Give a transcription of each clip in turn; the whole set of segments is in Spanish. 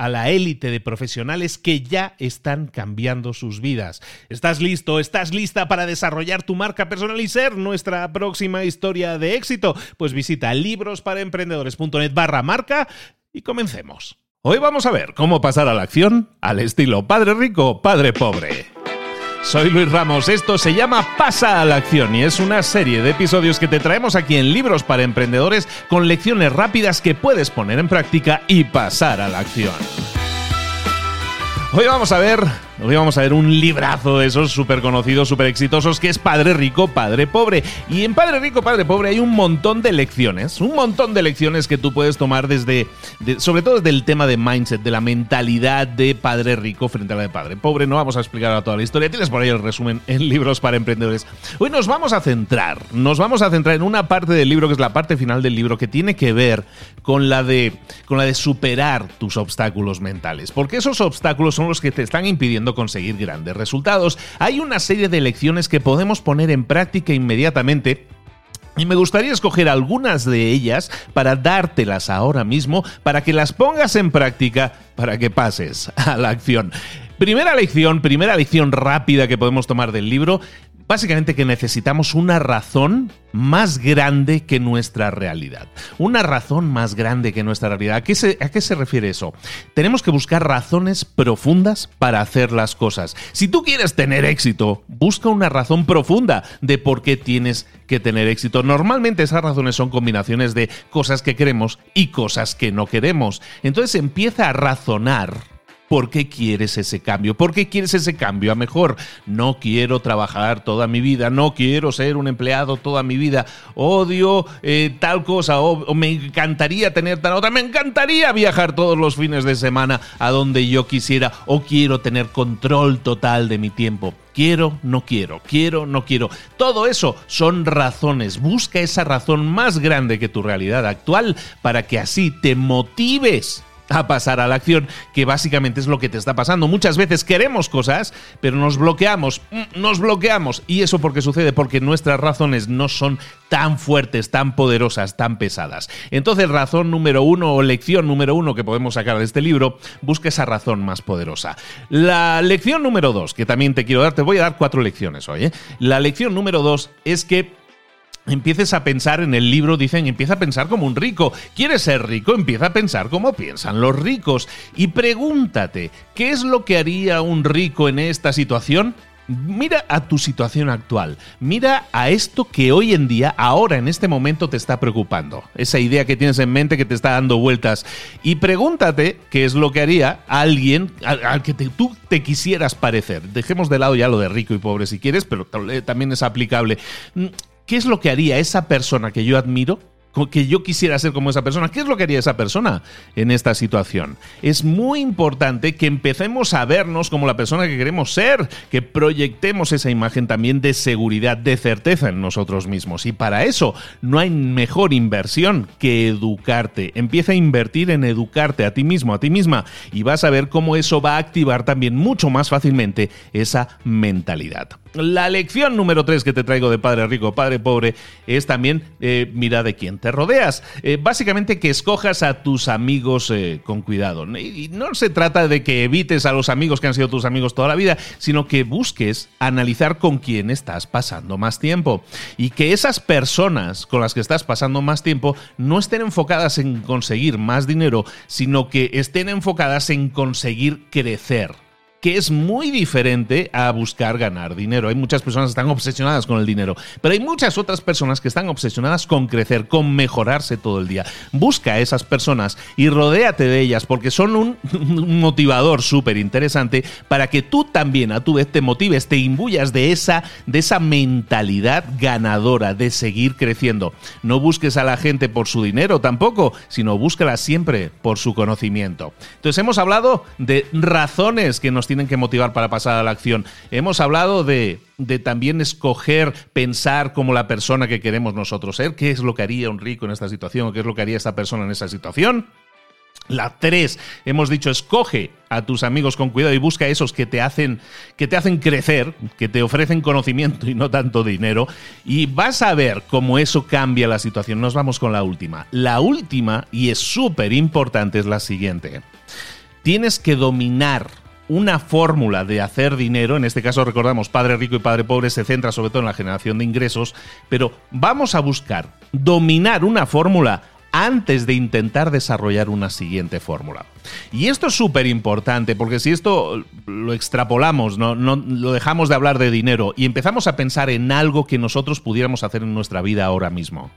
a la élite de profesionales que ya están cambiando sus vidas. ¿Estás listo? ¿Estás lista para desarrollar tu marca personal y ser nuestra próxima historia de éxito? Pues visita librosparaemprendedores.net barra marca y comencemos. Hoy vamos a ver cómo pasar a la acción al estilo padre rico, padre pobre. Soy Luis Ramos, esto se llama Pasa a la acción y es una serie de episodios que te traemos aquí en Libros para Emprendedores con lecciones rápidas que puedes poner en práctica y pasar a la acción. Hoy vamos a ver Hoy vamos a ver un librazo de esos súper conocidos, súper exitosos, que es Padre Rico, Padre Pobre. Y en Padre Rico, Padre Pobre hay un montón de lecciones, un montón de lecciones que tú puedes tomar desde, sobre todo desde el tema de mindset, de la mentalidad de Padre Rico frente a la de Padre Pobre. No vamos a explicar toda la historia, tienes por ahí el resumen en libros para emprendedores. Hoy nos vamos a centrar, nos vamos a centrar en una parte del libro, que es la parte final del libro, que tiene que ver con la de, con la de superar tus obstáculos mentales. Porque esos obstáculos son los que te están impidiendo conseguir grandes resultados. Hay una serie de lecciones que podemos poner en práctica inmediatamente y me gustaría escoger algunas de ellas para dártelas ahora mismo, para que las pongas en práctica, para que pases a la acción. Primera lección, primera lección rápida que podemos tomar del libro, Básicamente que necesitamos una razón más grande que nuestra realidad. Una razón más grande que nuestra realidad. ¿A qué, se, ¿A qué se refiere eso? Tenemos que buscar razones profundas para hacer las cosas. Si tú quieres tener éxito, busca una razón profunda de por qué tienes que tener éxito. Normalmente esas razones son combinaciones de cosas que queremos y cosas que no queremos. Entonces empieza a razonar ¿Por qué quieres ese cambio? ¿Por qué quieres ese cambio a mejor? No quiero trabajar toda mi vida, no quiero ser un empleado toda mi vida, odio eh, tal cosa, o, me encantaría tener tal otra, me encantaría viajar todos los fines de semana a donde yo quisiera, o quiero tener control total de mi tiempo. Quiero, no quiero, quiero, no quiero. Todo eso son razones. Busca esa razón más grande que tu realidad actual para que así te motives a pasar a la acción, que básicamente es lo que te está pasando. Muchas veces queremos cosas, pero nos bloqueamos, mm, nos bloqueamos. ¿Y eso por qué sucede? Porque nuestras razones no son tan fuertes, tan poderosas, tan pesadas. Entonces, razón número uno o lección número uno que podemos sacar de este libro, busca esa razón más poderosa. La lección número dos, que también te quiero dar, te voy a dar cuatro lecciones hoy. ¿eh? La lección número dos es que empieces a pensar en el libro, dicen, empieza a pensar como un rico. ¿Quieres ser rico? Empieza a pensar como piensan los ricos. Y pregúntate, ¿qué es lo que haría un rico en esta situación? Mira a tu situación actual, mira a esto que hoy en día, ahora en este momento te está preocupando, esa idea que tienes en mente que te está dando vueltas y pregúntate qué es lo que haría alguien al, que tú te quisieras parecer. Dejemos de lado ya lo de rico y pobre si quieres, pero también es aplicable. ¿Qué es lo que haría esa persona que yo admiro que yo quisiera ser como esa persona. ¿Qué es lo que haría esa persona en esta situación? Es muy importante que empecemos a vernos como la persona que queremos ser, que proyectemos esa imagen también de seguridad, de certeza en nosotros mismos. Y para eso no hay mejor inversión que educarte. Empieza a invertir en educarte a ti mismo, a ti misma, y vas a ver cómo eso va a activar también mucho más fácilmente esa mentalidad. La lección número 3 que te traigo de Padre Rico, Padre Pobre es también eh, mira de quién te rodeas. Eh, básicamente que escojas a tus amigos eh, con cuidado. Y no se trata de que evites a los amigos que han sido tus amigos toda la vida, sino que busques analizar con quién estás pasando más tiempo. Y que esas personas con las que estás pasando más tiempo no estén enfocadas en conseguir más dinero, sino que estén enfocadas en conseguir crecer que es muy diferente a buscar ganar dinero. Hay muchas personas que están obsesionadas con el dinero, pero hay muchas otras personas que están obsesionadas con crecer, con mejorarse todo el día. Busca a esas personas y rodéate de ellas porque son un, motivador súper interesante para que tú también a tu vez te motives, te imbuyas de esa, de esa mentalidad ganadora de seguir creciendo. No busques a la gente por su dinero tampoco, sino búscala siempre por su conocimiento. Entonces hemos hablado de razones que nos tienen que motivar para pasar a la acción. Hemos hablado de, de también escoger, pensar como la persona que queremos nosotros ser, qué es lo que haría un rico en esta situación o qué es lo que haría esta persona en esa situación. La tres, hemos dicho, escoge a tus amigos con cuidado y busca esos que te hacen que te hacen crecer, que te ofrecen conocimiento y no tanto dinero y vas a ver cómo eso cambia la situación. Nos vamos con la última. La última y es súper importante es la siguiente. Tienes que dominar una fórmula de hacer dinero, en este caso recordamos Padre Rico y Padre Pobre se centra sobre todo en la generación de ingresos, pero vamos a buscar dominar una fórmula antes de intentar desarrollar una siguiente fórmula. Y esto es súper importante porque si esto lo extrapolamos, ¿no? no lo dejamos de hablar de dinero y empezamos a pensar en algo que nosotros pudiéramos hacer en nuestra vida ahora mismo.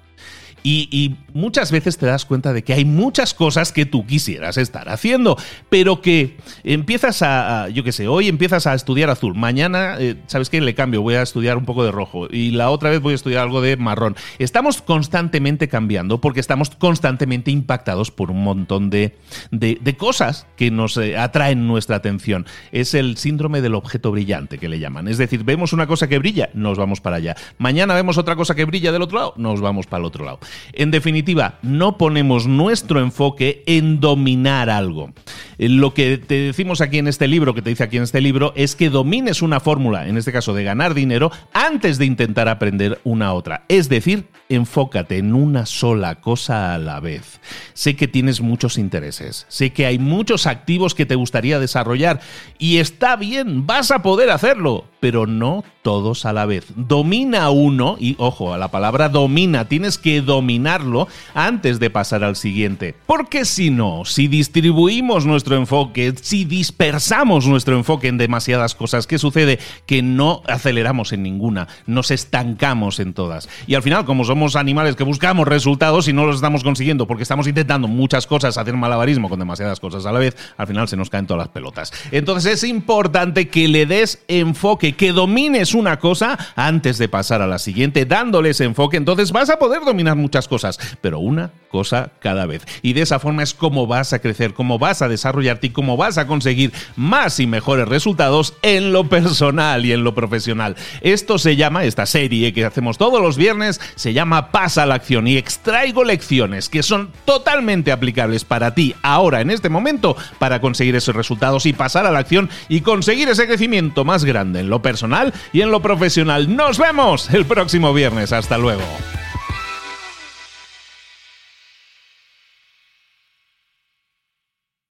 Y, muchas veces te das cuenta de que hay muchas cosas que tú quisieras estar haciendo, pero que empiezas a, yo qué sé, hoy empiezas a estudiar azul, mañana, eh, ¿sabes qué? Le cambio, voy a estudiar un poco de rojo y la otra vez voy a estudiar algo de marrón. Estamos constantemente cambiando porque estamos constantemente impactados por un montón de, de, cosas que nos eh, atraen nuestra atención. Es el síndrome del objeto brillante que le llaman. Es decir, vemos una cosa que brilla, nos vamos para allá. Mañana vemos otra cosa que brilla del otro lado, nos vamos para el otro lado. En definitiva, no ponemos nuestro enfoque en dominar algo. Eh, lo que te decimos aquí en este libro, que te dice aquí en este libro, es que domines una fórmula, en este caso de ganar dinero, antes de intentar aprender una otra. Es decir, enfócate en una sola cosa a la vez. Sé que tienes muchos intereses, sé que hay muchos activos que te gustaría desarrollar y está bien, vas a poder hacerlo, pero no todos a la vez. Domina uno y ojo, a la palabra domina, tienes que dominarlo antes de pasar al siguiente. Porque si no, si distribuimos nuestro enfoque, si dispersamos nuestro enfoque en demasiadas cosas, ¿qué sucede? Que no aceleramos en ninguna, nos estancamos en todas. Y al final, como somos animales que buscamos resultados y no los estamos consiguiendo porque estamos intentando muchas cosas, hacer malabarismo con demasiadas cosas a la vez, al final se nos caen todas las pelotas. Entonces es importante que le des enfoque, que domines una cosa antes de pasar a la siguiente, dándoles enfoque, entonces vas a poder dominar muchas cosas, pero una cosa cada vez. Y de esa forma es como vas a crecer, cómo vas a desarrollarte y cómo vas a conseguir más y mejores resultados en lo personal y en lo profesional. Esto se llama, esta serie que hacemos todos los viernes, se llama Pasa a la acción y extraigo lecciones que son totalmente aplicables para ti ahora, en este momento, para conseguir esos resultados y pasar a la acción y conseguir ese crecimiento más grande en lo personal y en lo profesional. Nos vemos el próximo viernes. Hasta luego.